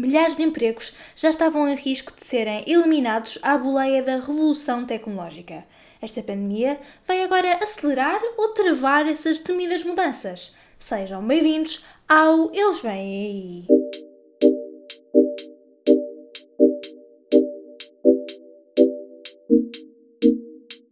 milhares de empregos já estavam em risco de serem eliminados à boleia da revolução tecnológica. Esta pandemia vai agora acelerar ou travar essas temidas mudanças. Sejam bem-vindos ao Eles Vêm Aí!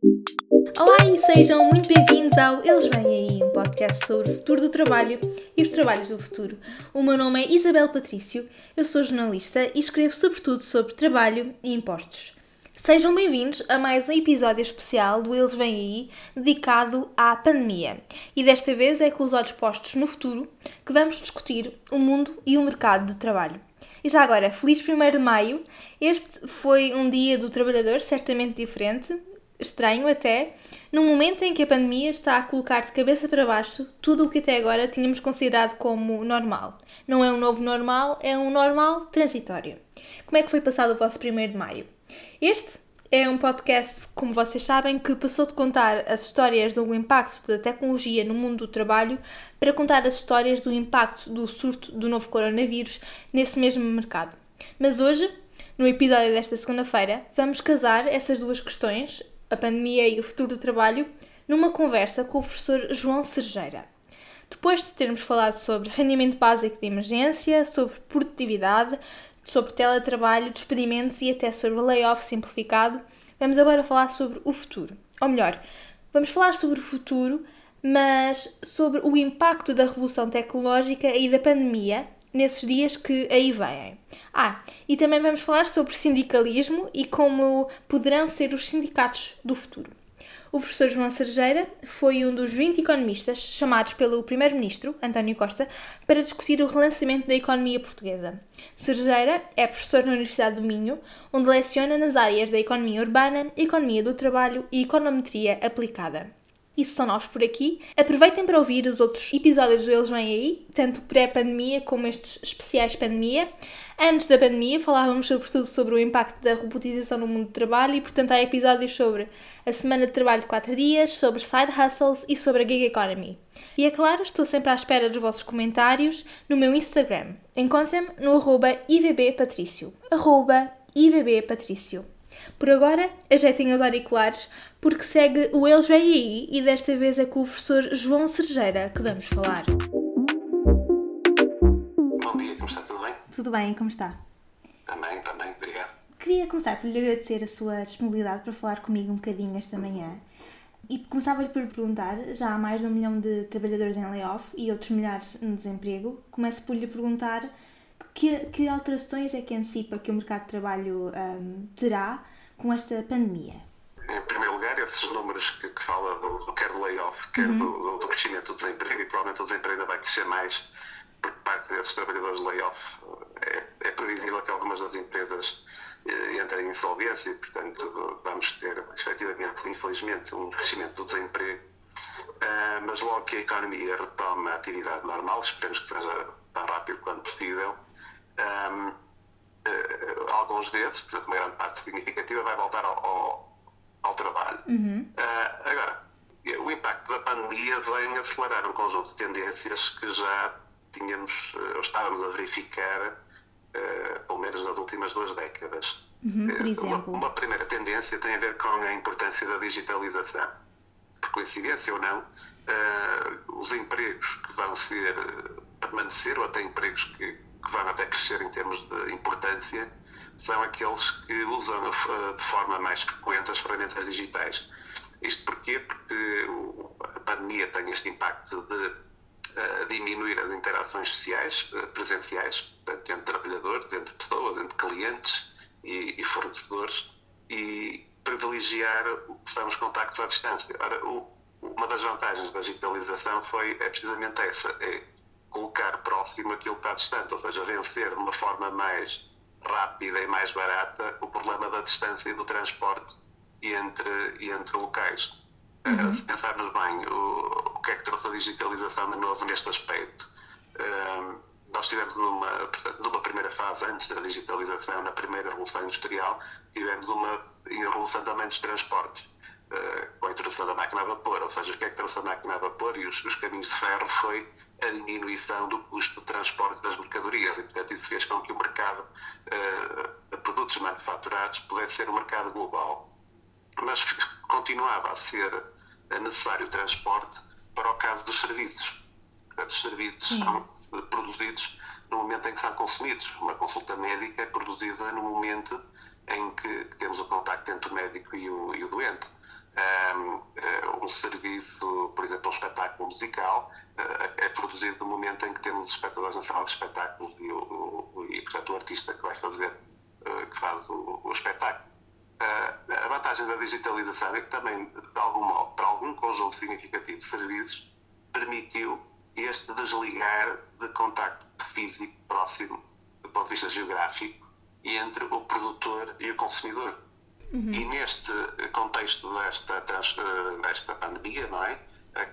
Olá e sejam muito bem-vindos ao Eles Vêm Aí, um podcast sobre o futuro do trabalho e os trabalhos do futuro. O meu nome é Isabel Patrício, eu sou jornalista e escrevo sobretudo sobre trabalho e impostos. Sejam bem-vindos a mais um episódio especial do Eles Vêm Aí, dedicado à pandemia. E desta vez é com os olhos postos no futuro que vamos discutir o mundo e o mercado de trabalho. E já agora, feliz 1 de Maio! Este foi um dia do trabalhador certamente diferente, estranho até, num momento em que a pandemia está a colocar de cabeça para baixo tudo o que até agora tínhamos considerado como normal. Não é um novo normal, é um normal transitório. Como é que foi passado o vosso 1 de Maio? Este é um podcast, como vocês sabem, que passou de contar as histórias do impacto da tecnologia no mundo do trabalho para contar as histórias do impacto do surto do novo coronavírus nesse mesmo mercado. Mas hoje, no episódio desta segunda-feira, vamos casar essas duas questões, a pandemia e o futuro do trabalho, numa conversa com o professor João Sergeira. Depois de termos falado sobre rendimento básico de emergência, sobre produtividade, sobre teletrabalho, despedimentos e até sobre layoff simplificado, vamos agora falar sobre o futuro. Ou melhor, vamos falar sobre o futuro, mas sobre o impacto da revolução tecnológica e da pandemia nesses dias que aí vêm. Ah, e também vamos falar sobre sindicalismo e como poderão ser os sindicatos do futuro. O professor João Sergeira foi um dos 20 economistas chamados pelo primeiro-ministro, António Costa, para discutir o relançamento da economia portuguesa. Sergeira é professor na Universidade do Minho, onde leciona nas áreas da economia urbana, economia do trabalho e econometria aplicada. E se são novos por aqui, aproveitem para ouvir os outros episódios deles vêm aí, tanto pré-pandemia como estes especiais pandemia. Antes da pandemia falávamos sobretudo sobre o impacto da robotização no mundo do trabalho e, portanto, há episódios sobre a semana de trabalho de 4 dias, sobre side hustles e sobre a gig economy. E é claro, estou sempre à espera dos vossos comentários no meu Instagram. Encontrem-me no arroba ivbpatricio. Arroba ivbpatricio. Por agora, ajeitem os auriculares, porque segue o Eles Vêm Aí e desta vez é com o professor João Sergeira que vamos falar. Bom dia, como está? Tudo bem? Tudo bem, como está? Também, também, obrigado. Queria começar por lhe agradecer a sua disponibilidade para falar comigo um bocadinho esta manhã. E começava-lhe por perguntar, já há mais de um milhão de trabalhadores em layoff e outros milhares no desemprego, começo por lhe perguntar que, que alterações é que antecipa que o mercado de trabalho um, terá com esta pandemia? Em primeiro esses números que, que fala do, do quer do layoff, quer uhum. do, do, crescimento do desemprego, e provavelmente o desemprego ainda vai crescer mais por parte desses trabalhadores de layoff. É, é previsível que algumas das empresas eh, entrem em insolvência e, portanto, vamos ter, efetivamente, infelizmente, um crescimento do desemprego. Uh, mas logo que a economia retoma a atividade normal, esperemos que seja tão rápido quanto possível, um, uh, alguns desses, portanto, uma grande parte significativa, vai voltar ao. Uhum. Uh, agora, o impacto da pandemia vem acelerar um conjunto de tendências que já tínhamos, eh, ou estávamos a verificar, uh, pelo menos nas últimas duas décadas. Uhum, por exemplo. Uma, uma, primeira tendência tem a ver com a importância da digitalização. Por coincidência ou não, uh, os empregos que vão ser permanecer, ou até empregos que, que vão até crescer em termos de importância, são aqueles que usam eh, de forma mais frequente as ferramentas digitais. Isto porquê? Porque a pandemia tem este impacto de uh, diminuir as interações sociais, uh, presenciais, portanto, entre trabalhadores, entre pessoas, entre clientes e, fornecedores, e privilegiar são os contactos à distância. Ora, uma das vantagens da digitalização foi, é precisamente essa, é colocar próximo aquilo que está distante, ou seja, vencer de uma forma mais rápida e mais barata o problema da distância e do transporte entre, entre locais. Uhum. Uh, se pensarmos bem, o, o que é que trouxe a digitalização de novo neste aspecto? Uh, nós tivemos numa, numa primeira fase, antes da digitalização, na primeira revolução industrial, tivemos uma revolução também dos transportes. Uh, com a introdução da máquina a vapor, ou seja, o que é que trouxe a máquina a vapor e os, os caminhos de ferro foi a diminuição do custo de transporte das mercadorias e, portanto, isso fez com que o mercado uh, de produtos manufaturados pudesse ser um mercado global. Mas continuava a ser necessário o transporte para o caso dos serviços. Portanto, os serviços Sim. são produzidos no momento em que são consumidos. Uma consulta médica é produzida no momento em que temos o contacto entre o médico e o, e o doente. Um, eh, um, serviço, por exemplo, um espetáculo musical, uh, é produzido no momento em que temos os espectadores na sala de espetáculos e, o, e portanto, o artista que vai fazer, uh, que faz o, o espetáculo. A vantagem da digitalização é que também, de algum modo, para algum conjunto significativo de serviços, permitiu este desligar de contacto físico próximo, do ponto de vista geográfico, entre o produtor e o consumidor. Uhum. E neste contexto desta, desta pandemia, não é?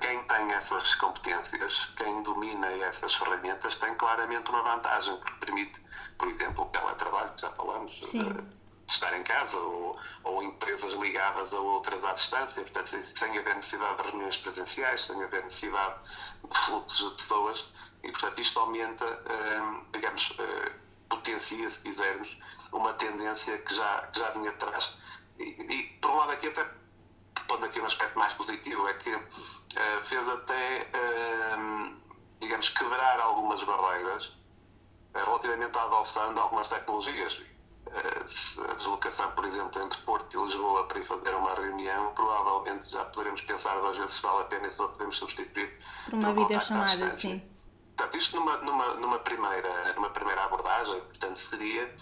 Quem tem essas competências, quem domina essas ferramentas, tem claramente uma vantagem, porque permite, por exemplo, o teletrabalho, que já falamos, de estar em casa, ou, ou empresas ligadas a outras à distância, portanto, sem haver necessidade de reuniões presenciais, sem haver necessidade de fluxos de pessoas, e, portanto, isto aumenta, hum, digamos, potencia, se quisermos, uma tendência que já, que já vinha atrás. E, e, por um lado, aqui até pondo aqui um aspecto mais positivo, é que uh, fez até, uh, digamos, quebrar algumas barreiras uh, relativamente à adoção de algumas tecnologias. a deslocação, por exemplo, entre Porto e Lisboa para ir fazer uma reunião, provavelmente já poderemos pensar duas vezes se vale a pena e só podemos substituir por uma videochamada, sim. Portanto, isto numa, numa, numa, primeira, numa primeira abordagem, portanto, seria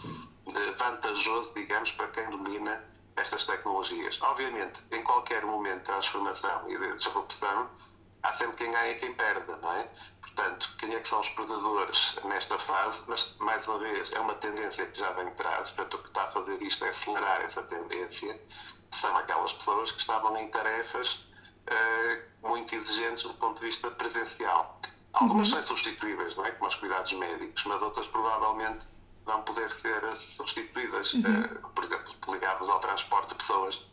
vantajoso, digamos, para quem domina estas tecnologias. Obviamente, em qualquer momento de transformação e de disrupção, há sempre quem ganha e quem perde, não é? Portanto, quem é que são os perdedores nesta fase? Mas, mais uma vez, é uma tendência que já vem de trás. Portanto, o que está a fazer isto é acelerar essa tendência. São aquelas pessoas que estavam em tarefas uh, muito exigentes do ponto de vista presencial. Algumas uhum. são substituíveis, não é? Como os cuidados médicos, mas outras provavelmente vão poder ser substituídas, uhum. uh, por exemplo, ligadas ao transporte de pessoas.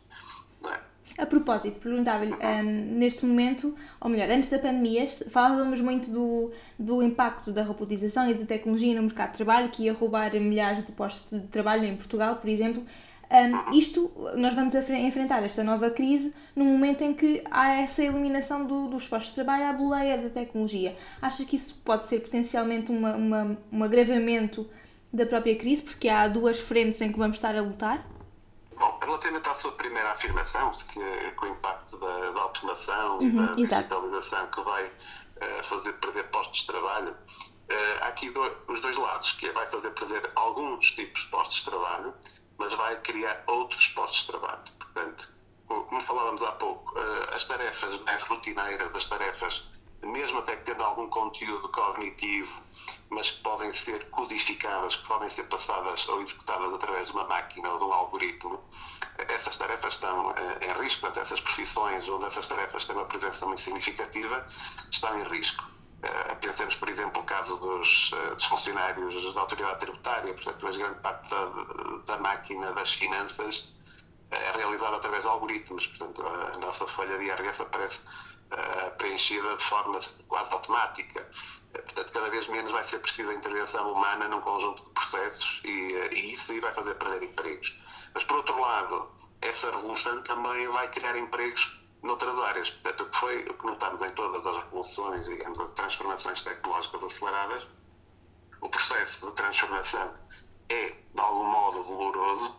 É? A propósito, perguntava-lhe, uhum. um, neste momento, ou melhor, antes da pandemia, falávamos muito do, do impacto da robotização e da tecnologia no mercado de trabalho, que ia roubar milhares de postos de trabalho em Portugal, por exemplo. Um, isto, nós vamos enfrentar esta nova crise no momento em que há essa eliminação do, dos postos de trabalho à boleia da tecnologia. Acha que isso pode ser potencialmente uma, uma, um agravamento da própria crise, porque há duas frentes em que vamos estar a lutar? Bom, relativamente à sua primeira afirmação, que é com o impacto da, da automação uhum, e da digitalização que vai uh, fazer perder postos de trabalho, uh, há aqui do, os dois lados, que é vai fazer perder alguns tipos de postos de trabalho mas vai criar outros postos de trabalho. Portanto, como falávamos há pouco, eh, as tarefas mais rotineiras, as tarefas, mesmo até que tendo algum conteúdo cognitivo, mas que podem ser codificadas, que podem ser passadas ou executadas através de uma máquina ou de um algoritmo, essas tarefas estão eh, em risco, portanto, essas profissões onde essas tarefas têm uma presença muito significativa estão em risco. Uh, pensemos, por exemplo, o caso dos, uh, dos, funcionários da autoridade tributária, portanto, hoje grande parte da, da máquina das finanças é realizada através de algoritmos, portanto, a nossa folha de IRS aparece uh, preenchida de forma quase automática. portanto, cada vez menos vai ser precisa a intervenção humana num conjunto de processos e, e isso aí vai fazer perder empregos. Mas, por outro lado, essa revolução também vai criar empregos noutras áreas. Portanto, o que foi, o que notamos em todas as revoluções, digamos, as transformações tecnológicas aceleradas, o processo de transformação é, de algum modo, doloroso,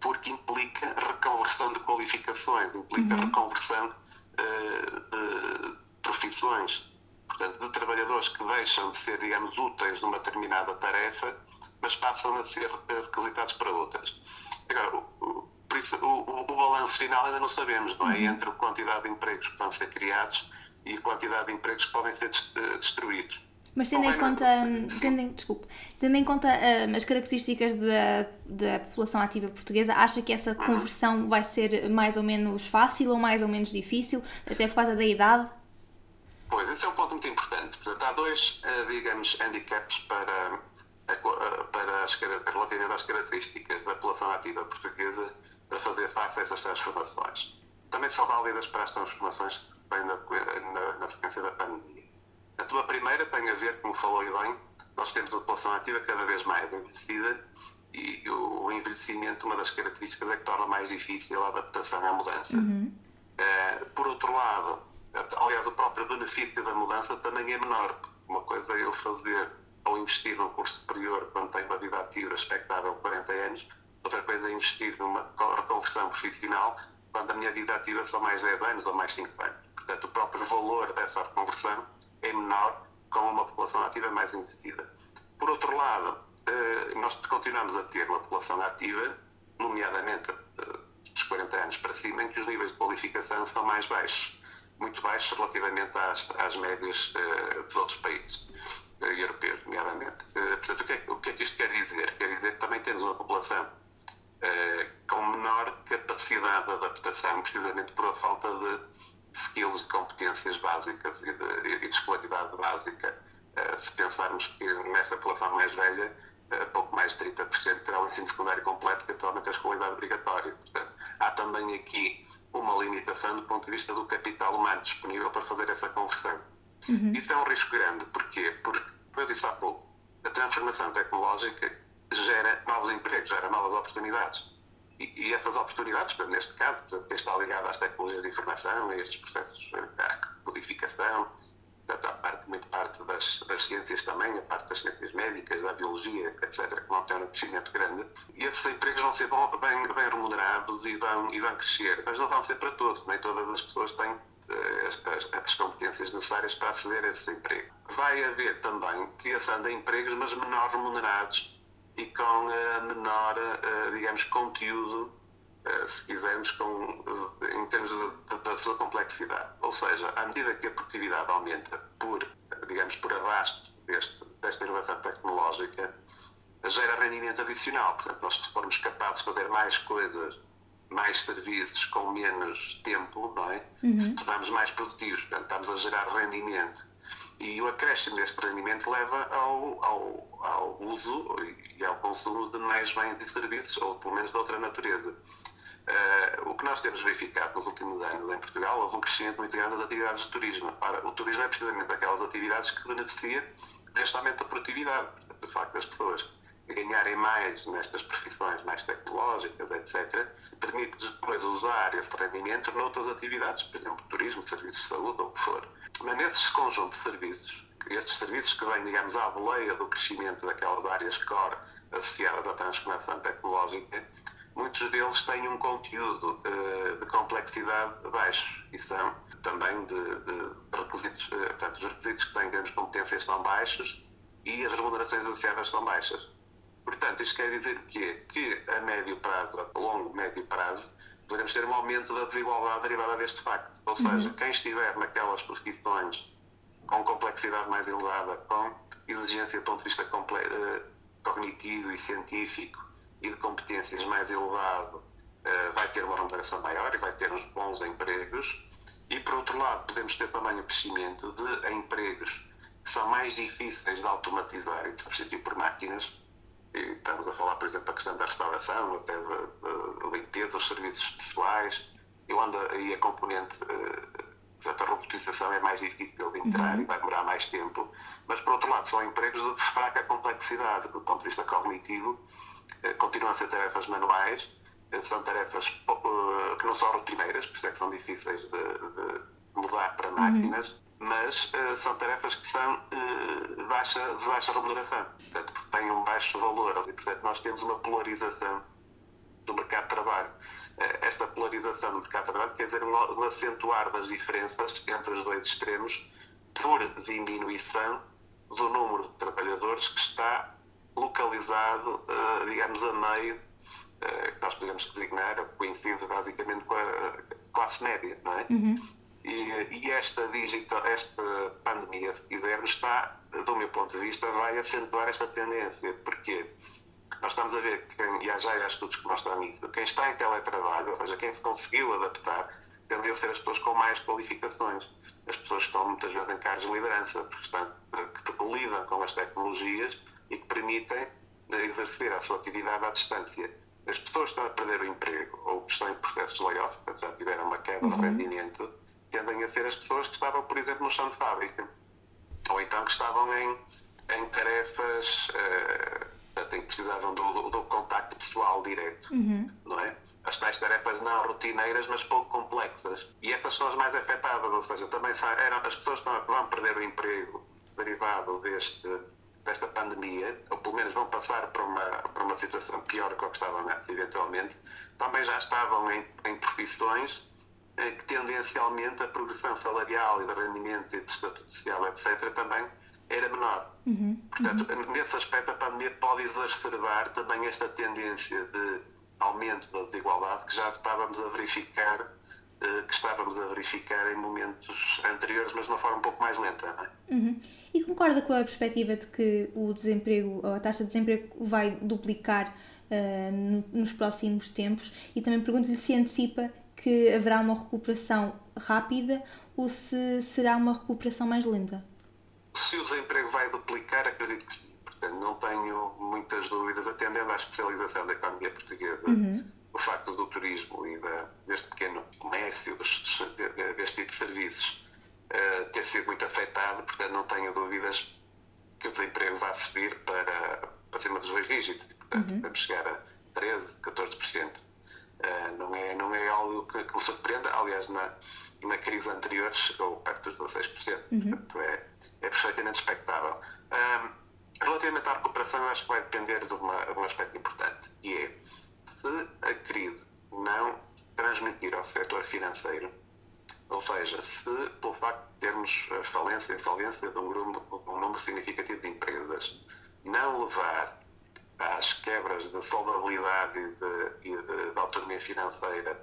porque implica reconversão de qualificações, implica uhum. reconversão de profissões, portanto, de trabalhadores que deixam de ser, digamos, úteis numa determinada tarefa, mas passam a ser requisitados para outras. Agora, o, por isso, o, o, o balanço final ainda não sabemos, não é? Uhum. Entre a quantidade de empregos que vão ser criados e a quantidade de empregos que podem ser eh, destruídos. Mas tendo em conta, tendo em, desculpe, tendo em conta uh, as características da, da população ativa portuguesa, acha que essa uhum. conversão vai ser mais ou menos fácil ou mais ou menos difícil, até por causa da idade? Pois, esse é um ponto muito importante. Portanto, há dois, uh, digamos, handicaps para, uh, para as, relativamente às características da população ativa portuguesa para fazer face a essas transformações. Também também são válidas para as transformações que vêm na, na, na sequência da pandemia. A tua primeira tem a ver, como falou bem, nós temos a população ativa cada vez mais envelhecida e o envelhecimento, uma das características é que torna mais difícil a adaptação à mudança. Uhum. Uh, por outro lado, aliás, o próprio benefício da mudança também é menor. Uma coisa é eu fazer ou investir num curso superior quando tenho uma vida ativa expectável de 40 anos, outra coisa é investir numa reconversão profissional quando a minha vida ativa são mais 10 anos ou mais 5 anos. Portanto, o próprio valor dessa reconversão é menor com uma população ativa mais investida. Por outro lado, eh, nós continuamos a ter uma população ativa, nomeadamente eh, dos 40 anos para cima, em que os níveis de qualificação são mais baixos, muito baixos relativamente às, às médias uh, dos outros países europeus, nomeadamente. Portanto, o que, é, o que, é, que isto quer dizer? Quer dizer que também temos uma população com menor capacidade de adaptação, precisamente por a falta de skills, de competências básicas e de, e de escolaridade básica. se pensarmos que nesta população mais velha, pouco mais de 30% terá o ensino secundário completo, que atualmente é a escolaridade obrigatória. Portanto, há também aqui uma limitação do ponto de vista do capital humano disponível para fazer essa conversão. Uhum. Isso é um risco grande. Porquê? Porque, como eu disse há pouco, a transformação tecnológica gera novos empregos, gera novas oportunidades. E, e essas oportunidades, neste caso, quem está ligado às tecnologias de informação, a estes processos, à codificação, Portanto, há parte, muito parte das, das, ciências também, a parte das ciências médicas, da biologia, etc., que vão ter um crescimento grande. E esses empregos vão ser bom, bem, bem remunerados e vão, e vão crescer, mas não vão ser para todos, nem todas as pessoas têm as, as, as, competências necessárias para aceder a esse emprego. Vai haver também criação de empregos, mas menor remunerados e com uh, menor, uh, digamos, conteúdo eh, se quisermos, com, em termos da sua complexidade. Ou seja, à medida que a produtividade aumenta por, digamos, por deste, desta inovação tecnológica, gera rendimento adicional. Portanto, nós se formos capazes de fazer mais coisas, mais serviços com menos tempo, não é? Uhum. tornamos mais produtivos. Portanto, estamos a gerar rendimento. E o acréscimo deste rendimento leva ao, ao, ao uso e ao consumo de mais bens e serviços, ou pelo menos de outra natureza. Uh, o que nós temos verificado nos últimos anos em Portugal houve um crescimento muito grande das atividades de turismo. Ora, o turismo é precisamente aquelas atividades que beneficia deste aumento da produtividade. O facto das pessoas ganharem mais nestas profissões mais tecnológicas, etc., permite depois usar esse rendimento noutras atividades, por exemplo, turismo, serviços de saúde ou o que for. Mas nesses conjunto de serviços, estes serviços que vêm, digamos, à boleia do crescimento daquelas áreas core associadas à transformação tecnológica, muitos deles têm um conteúdo uh, de complexidade baixo e são também de, de requisitos, uh, portanto, os requisitos que têm grandes competências são baixos e as remunerações associadas são baixas. Portanto, isto quer dizer o quê? Que a médio prazo, a longo, médio prazo, poderemos ter um aumento da desigualdade derivada deste facto. Ou seja, uhum. quem estiver naquelas profissões com complexidade mais elevada, com exigência do ponto de vista uh, cognitivo e científico, e de competências mais elevado uh, vai ter uma remuneração maior e vai ter uns bons empregos. E, por outro lado, podemos ter também o crescimento de empregos que são mais difíceis de automatizar e de substituir por máquinas. Estamos a falar, por exemplo, da questão da restauração, até da, limpeza, os serviços pessoais, e onde aí a componente, uh, portanto, a robotização é mais difícil de entrar uhum. e vai demorar mais tempo. Mas, por outro lado, são empregos de fraca complexidade, do ponto de vista cognitivo, eh, continuam a ser tarefas manuais, eh, são tarefas que não são rotineiras, por isso é que são difíceis de, de mudar para uhum. máquinas, uhum. Mas uh, são tarefas que são uh, baixa, de baixa remuneração, portanto, têm um baixo valor, e portanto nós temos uma polarização do mercado de trabalho. esta polarização do mercado de trabalho quer dizer um, um acentuar das diferenças entre os dois extremos por diminuição do número de trabalhadores que está localizado, uh, digamos, a meio, uh, que nós podemos designar, coincide basicamente com a classe média, não é? Uhum. E, e, esta, digital, esta pandemia, se quisermos, está, do meu ponto de vista, vai acentuar esta tendência. Porquê? Nós estamos a ver, quem, e já há estudos que mostram isso, quem está em teletrabalho, ou seja, quem se conseguiu adaptar, tendem a ser as pessoas com mais qualificações. As pessoas que estão muitas vezes em cargos de liderança, porque estão, que lidam com as tecnologias e que permitem exercer a sua atividade à distância. as pessoas que estão a perder o emprego ou que estão em processo de layoff, portanto já tiveram uma queda uhum. de rendimento, tendem a ser as pessoas que estavam, por exemplo, no chão de fábrica. Ou então que estavam em, em tarefas uh, que precisavam do, do, contacto pessoal direto, uhum. não é? As tais tarefas não rotineiras, mas pouco complexas. E essas são as mais afetadas, ou seja, também eram as pessoas que vão perder o emprego derivado deste, desta pandemia, ou pelo menos vão passar para uma, para uma situação pior do que estavam antes, eventualmente, também já estavam em, em profissões que tendencialmente a progressão salarial e de rendimentos e de estatuto social, etc., também era menor. Uhum, Portanto, uhum. nesse aspecto, a pandemia pode exacerbar também esta tendência de aumento da desigualdade que já estávamos a verificar, eh, que estávamos a verificar em momentos anteriores, mas de uma forma um pouco mais lenta. É? Uhum. E concorda com a perspectiva de que o desemprego, a taxa de desemprego vai duplicar uh, nos próximos tempos? E também pergunto-lhe se antecipa que haverá uma recuperação rápida ou se será uma recuperação mais lenta? Se o desemprego vai duplicar, acredito que sim. Portanto, não tenho muitas dúvidas, atendendo à especialização da economia portuguesa, uhum. o facto do turismo e da, deste pequeno comércio, deste, deste tipo de serviços, uh, ter sido muito afetado, portanto, não tenho dúvidas que o desemprego vai subir para, para cima dos dois dígitos. Portanto, uhum. vamos chegar a 13%, 14%. Uh, não, é, não é algo que, que me surpreenda. Aliás, na, na crise anterior chegou perto dos 16%. Uhum. Portanto, é, é perfeitamente expectável. Um, relativamente à recuperação, eu acho que vai depender de, uma, de um aspecto importante, que é se a crise não transmitir ao setor financeiro, ou seja, se pelo facto de termos a falência e falência de um, grupo, um número significativo de empresas, não levar às quebras de solvabilidade e de autonomia financeira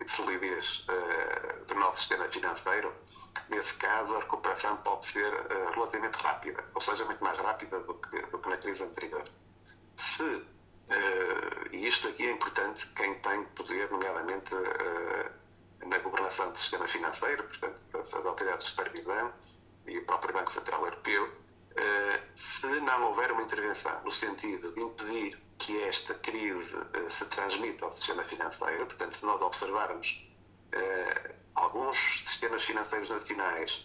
e de solidez uh, do nosso sistema financeiro, nesse caso a recuperação pode ser uh, relativamente rápida, ou seja, muito mais rápida do que, do que na crise anterior. Se, uh, e isto aqui é importante, quem tem poder, nomeadamente na governação do sistema financeiro, portanto, as autoridades de supervisão e o próprio Banco Central Europeu, se não houver uma intervenção no sentido de impedir que esta crise uh, se transmita ao sistema financeiro. Portanto, se nós observarmos uh, alguns sistemas financeiros nacionais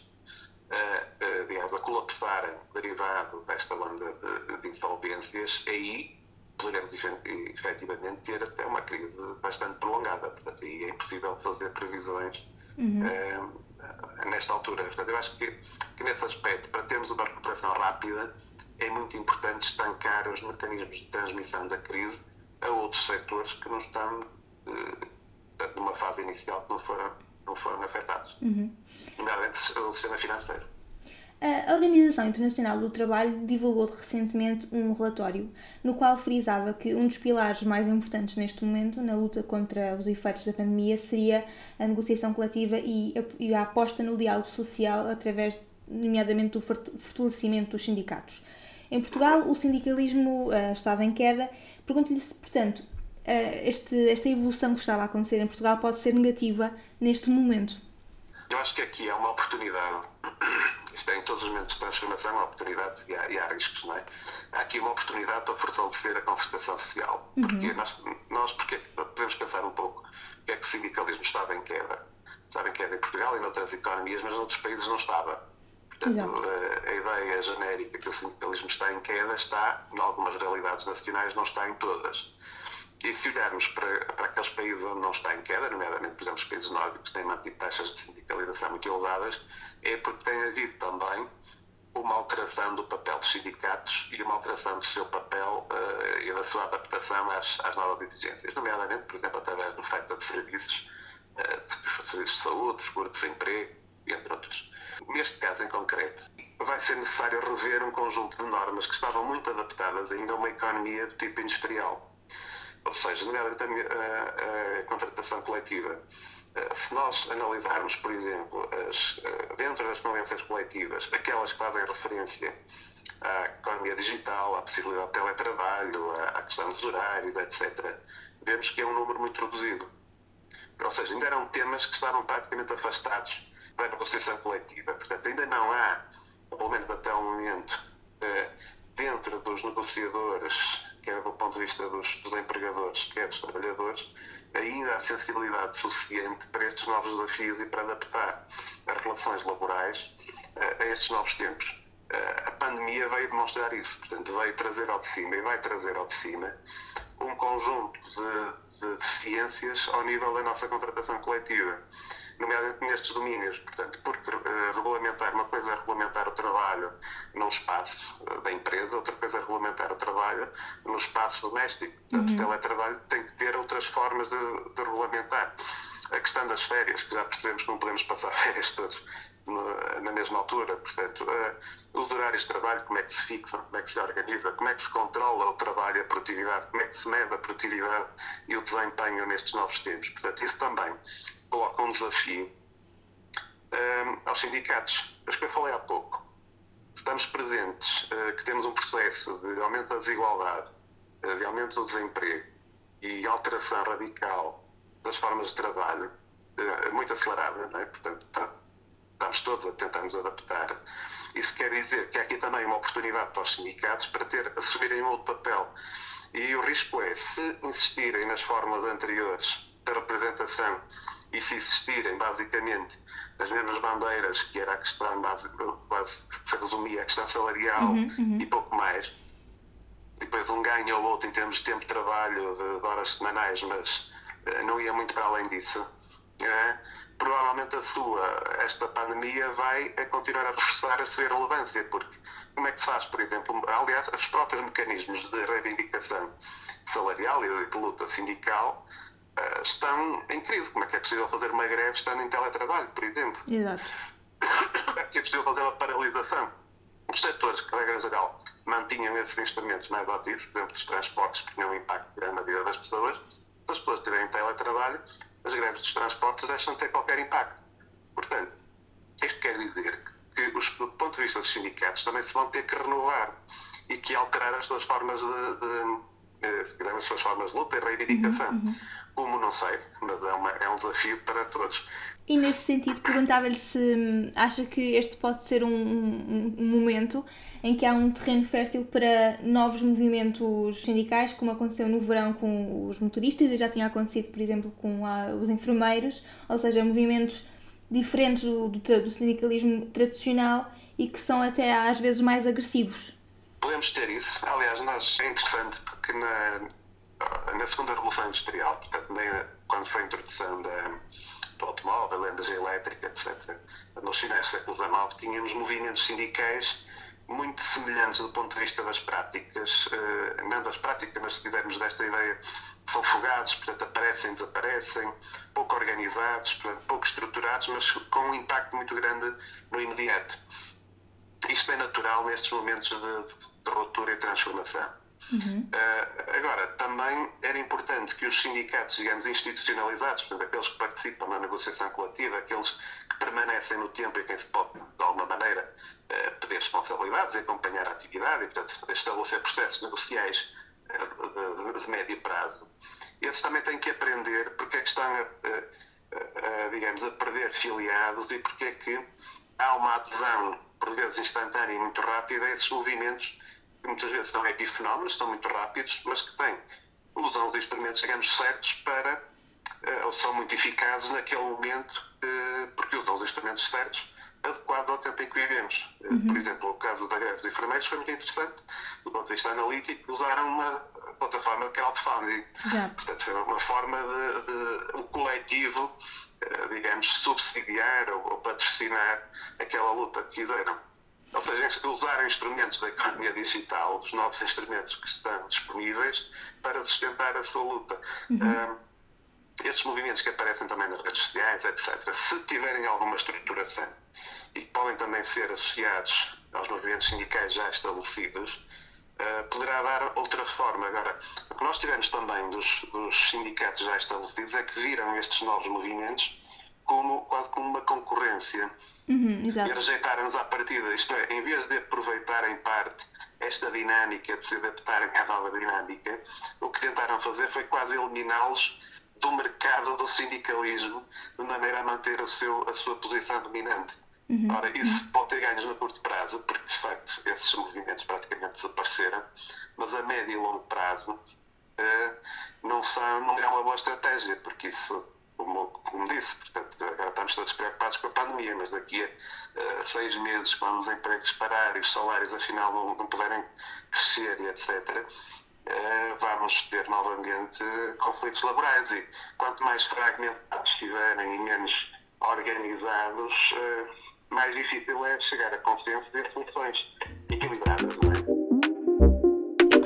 digamos, a colapsarem derivado desta onda de, de insolvências, aí poderemos efetivamente ter até uma crise bastante prolongada. Portanto, aí é impossível fazer previsões uhum. Nesta altura. Portanto, eu acho que, que nesse aspecto, para termos uma recuperação rápida, é muito importante estancar os mecanismos de transmissão da crise a outros setores que não estão eh, numa fase inicial que não foram, não foram afetados, uhum. nomeadamente o sistema financeiro. A Organização Internacional do Trabalho divulgou recentemente um relatório no qual frisava que um dos pilares mais importantes neste momento na luta contra os efeitos da pandemia seria a negociação coletiva e a aposta no diálogo social através, nomeadamente, do fortalecimento dos sindicatos. Em Portugal, o sindicalismo uh, estava em queda. Pergunto-lhe se, portanto, uh, este, esta evolução que estava a acontecer em Portugal pode ser negativa neste momento. Eu acho que aqui é uma oportunidade. Isto é, em todos os momentos de transformação, há oportunidades e há, e há riscos, não é? Há aqui uma oportunidade para fortalecer a concertação social. Uhum. Porque nós, nós porque podemos pensar um pouco o que é que o sindicalismo estava em queda. Estava em queda em Portugal e noutras economias, mas noutros países não estava. Portanto, a, a, ideia genérica que o sindicalismo está em queda está em algumas realidades nacionais, não está em todas. E se olharmos para, para aqueles países onde não está em queda, nomeadamente, por exemplo, os países nórdicos que têm mantido taxas de sindicalização muito elevadas, é porque tem havido também uma alteração do papel dos sindicatos e uma alteração do seu papel uh, e da sua adaptação às, às, novas exigências, nomeadamente, por exemplo, através do oferta de serviços, uh, de serviços de saúde, seguro-desemprego, entre outros. Neste caso em concreto, vai ser necessário rever um conjunto de normas que estavam muito adaptadas ainda a uma economia do tipo industrial. Ou seja, nomeadamente a, a, a contratação coletiva. Eh, se nós analisarmos, por exemplo, as, eh, dentro das convenções coletivas, aquelas que fazem referência à economia digital, à possibilidade de teletrabalho, à questão dos horários, etc., vemos que é um número muito reduzido. Ou seja, ainda eram temas que estavam praticamente afastados da negociação coletiva. Portanto, ainda não há, pelo menos até o momento, eh, dentro dos negociadores quer do ponto de vista dos, dos empregadores, quer dos trabalhadores, ainda há sensibilidade suficiente para estes novos desafios e para adaptar as relações laborais uh, a estes novos tempos. Uh, a pandemia veio demonstrar isso, portanto, veio trazer ao de cima e vai trazer ao de cima um conjunto de, de deficiências ao nível da nossa contratação coletiva nomeadamente nestes domínios. Portanto, porque uh, regulamentar, uma coisa é regulamentar o trabalho num espaço uh, da empresa, outra coisa é regulamentar o trabalho no espaço doméstico. Portanto, uhum. o teletrabalho tem que ter outras formas de, de, regulamentar. A questão das férias, que já percebemos que não podemos passar férias todos na mesma altura. Portanto, uh, os horários de trabalho, como é que se fixam, como é que se organiza, como é que se controla o trabalho a produtividade, como é que se mede a produtividade e o desempenho nestes novos tempos. Portanto, isso também coloca um desafio um, aos sindicatos. Mas que eu falei há pouco, estamos presentes, uh, que temos um processo de aumento da desigualdade, uh, de aumento do desemprego e alteração radical das formas de trabalho, uh, muito acelerada, não é? portanto, tá, estamos todos a tentar nos adaptar. Isso quer dizer que há aqui também uma oportunidade para os sindicatos para ter, assumirem um outro papel. E o risco é, se insistirem nas fórmulas anteriores da representação e se existirem basicamente as mesmas bandeiras, que era a questão quase que se resumia a questão salarial uhum, uhum. e pouco mais, e depois um ganho ou outro em termos de tempo de trabalho, de, de horas semanais, mas uh, não ia muito para além disso. Uh, provavelmente a sua, esta pandemia vai a continuar a reforçar a sua relevância, porque como é que se faz, por exemplo, aliás, os próprios mecanismos de reivindicação salarial e de luta sindical uh, estão em crise. Como é que é possível fazer uma greve estando em teletrabalho, por exemplo? Exato. Como é que é possível fazer uma paralisação? Os setores que, regra geral, mantinham esses instrumentos mais ativos, por exemplo, os transportes, que tinham um impacto grande na vida das pessoas, se as pessoas tiverem teletrabalho, as greves dos transportes deixam de ter qualquer impacto. Portanto, isto quer dizer que, os, do ponto de vista dos sindicatos, também se vão ter que renovar e que alterar as suas formas de, de, de as suas formas de luta e reivindicação. Uhum, uhum. Como não sei, mas é, uma, é um desafio para todos. E nesse sentido, perguntava-lhe se hum, acha que este pode ser um, um, um, momento em que há um terreno fértil para novos movimentos sindicais, como aconteceu no verão com os motoristas e já tinha acontecido, por exemplo, com a, os enfermeiros, ou seja, movimentos diferentes do, do, do sindicalismo tradicional e que são até às vezes mais agressivos. Podemos ter isso. Aliás, nós, é interessante porque na, na segunda revolução industrial, portanto, quando foi a introdução da, do automóvel, da energia elétrica, etc., nos finais do século XIX, tínhamos movimentos sindicais muito semelhantes do ponto de vista das práticas, eh, não das práticas, mas se tivermos desta ideia, são fogados, portanto aparecem, desaparecem, pouco organizados, portanto, pouco estruturados, mas com um impacto muito grande no imediato. Isto é natural nestes momentos de, de ruptura e transformação. Uhum. Uh, agora, também era importante que os sindicatos, digamos, institucionalizados, portanto, aqueles que participam na negociação coletiva, aqueles que permanecem no tempo e quem se pode, de alguma maneira, uh, pedir responsabilidades e acompanhar a atividade e, portanto, estabelecer processos negociais uh, de, de, médio prazo, esses também têm que aprender porque é que estão, a, a, a, digamos, a perder filiados e porque é que há uma adesão, por vezes instantânea e muito rápida, a esses movimentos que muitas vezes são epifenómenos, são muito rápidos, mas que têm, usam os instrumentos, digamos, certos para, uh, ou são muito eficazes naquele momento, uh, porque usam os instrumentos certos adequados ao tempo em que vivemos. Eh, uhum. Por exemplo, o caso da greve dos enfermeiros foi muito interessante, do ponto de vista analítico, usaram uma plataforma de crowdfunding. Yeah. Portanto, foi uma forma de, de um coletivo, digamos, subsidiar ou, ou patrocinar aquela luta que fizeram. Ou seja, usar instrumentos da economia digital, os novos instrumentos que estão disponíveis, para sustentar a sua luta. Uhum. estes movimentos que aparecem também nas redes sociais, etc., se tiverem alguma estruturação e que podem também ser associados aos movimentos sindicais já estabelecidos, uh, poderá dar outra forma. Agora, o que nós tivemos também dos, dos sindicatos já estabelecidos é que viram estes novos movimentos como quase como uma concorrência uhum, e rejeitaram-nos à partida. Isto é, em vez de aproveitar em parte esta dinâmica, de se adaptarem à nova dinâmica, o que tentaram fazer foi quase eliminá-los do mercado do sindicalismo, de maneira a manter o seu, a sua posição dominante. Uhum. Ora, isso pode ter ganhos no curto prazo, porque de facto esses movimentos praticamente desapareceram, mas a médio e longo prazo uh, não, são, não é uma boa estratégia, porque isso, como, como disse, portanto, agora estamos todos preocupados com a pandemia, mas daqui a uh, seis meses, quando os empregos parar e os salários afinal não, não puderem crescer e etc., uh, eh, vamos ter novamente conflitos laborais e quanto mais fragmentados estiverem e menos organizados, mais difícil é chegar a consenso de soluções equilibradas, não é?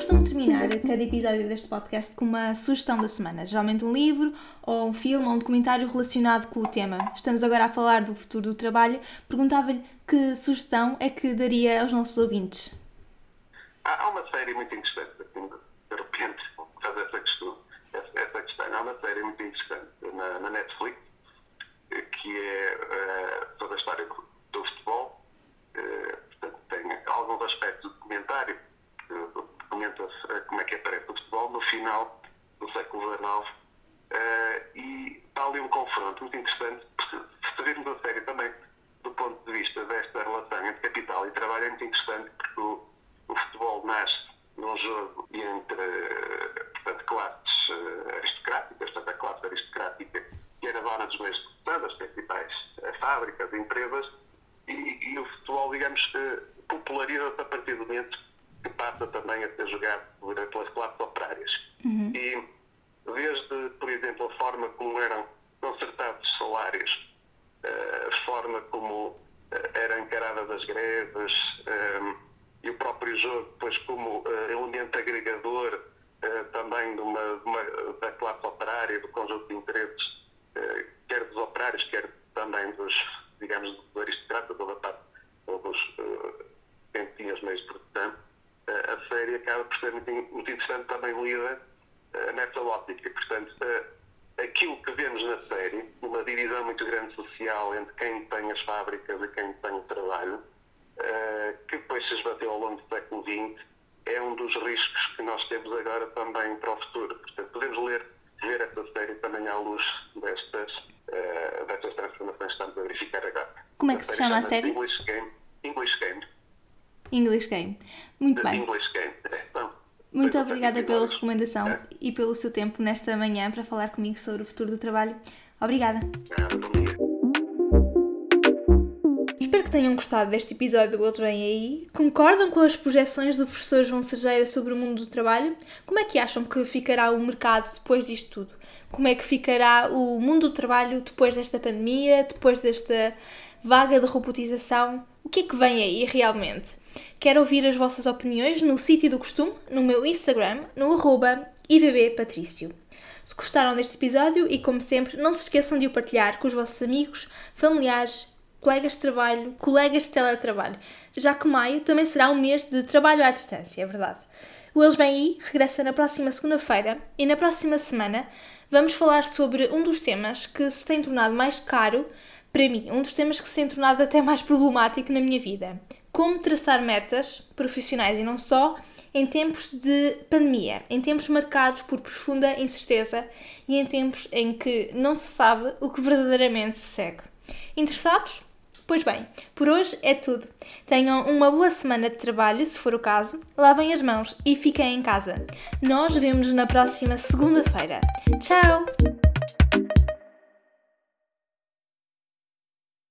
Costumo terminar cada episódio deste podcast com uma sugestão da semana, geralmente um livro, ou um filme, ou um documentário relacionado com o tema. Estamos agora a falar do futuro do trabalho. Perguntava-lhe que sugestão é que daria aos nossos ouvintes? Há uma série muito interessante, de repente, fazer essa questão, essa questão. Há uma série muito interessante na, na Netflix, que é uh, toda a história do futebol. Eh, portanto, tem alguns aspectos do documentário como é que aparece o futebol no final do século XIX. Eh, e está ali um confronto muito interessante, virmos a série também do ponto de vista desta relação entre capital e trabalho, é muito interessante porque o, o futebol nasce num jogo entre portanto, classes eh, aristocráticas, portanto, a classe aristocrática que era dona dos meios de produção, das principais fábricas, empresas, e, e o futebol, digamos, populariza-se a partir do momento que passa também a ser jogado por, pelas classes operárias. Uhum. E desde, por exemplo, a forma como eram consertados os salários, eh, a forma como eh, eram encaradas as greves eh, e o próprio jogo, depois como elemento agregador também de uma, de uma, da classe operária, do conjunto de interesses, quer dos operários, quer também dos, digamos, do aristocrata, ou da parte, ou dos quem tinha os meios de produção, a série acaba por ser muito, muito interessante também lida uh, nessa óptica. Portanto, uh, aquilo que vemos na série, uma divisão muito grande social entre quem tem as fábricas e quem tem o trabalho, que depois se esbateu ao longo do século XX, é um dos riscos que nós temos agora também para o futuro. Portanto, podemos ler, ver essa série também à luz destas, uh, destas transformações que estamos a verificar agora. Como é que se chama a série? English Game. English Game. English Game. Muito bem. English Game. É, então, Muito obrigada pela recomendação é. e pelo seu tempo nesta manhã para falar comigo sobre o futuro do trabalho. Obrigada. dia. Espero que tenham gostado deste episódio do Eles Vêm Aí. Concordam com as projeções do professor João Sergeira sobre o mundo do trabalho? Como é que acham que ficará o mercado depois disto tudo? Como é que ficará o mundo do trabalho depois desta pandemia, depois desta vaga de robotização? O que é que vem aí realmente? Quero ouvir as vossas opiniões no sítio do costume, no meu Instagram, no arroba ivbpatrício. Se gostaram deste episódio e, como sempre, não se esqueçam de o partilhar com os vossos amigos, familiares, colegas de trabalho, colegas de teletrabalho, já que maio também será um mês de trabalho à distância, é verdade. O Eles Vêm Aí regressa na próxima segunda-feira e na próxima semana vamos falar sobre um dos temas que se tem tornado mais caro para mim, um dos temas que se tem tornado até mais problemático na minha vida. Como traçar metas profissionais e não só em tempos de pandemia, em tempos marcados por profunda incerteza e em tempos em que não se sabe o que verdadeiramente se segue. Interessados? Pois bem, por hoje é tudo. Tenham uma boa semana de trabalho, se for o caso, lavem as mãos e fiquem em casa. Nós vemos-nos na próxima segunda-feira. Tchau!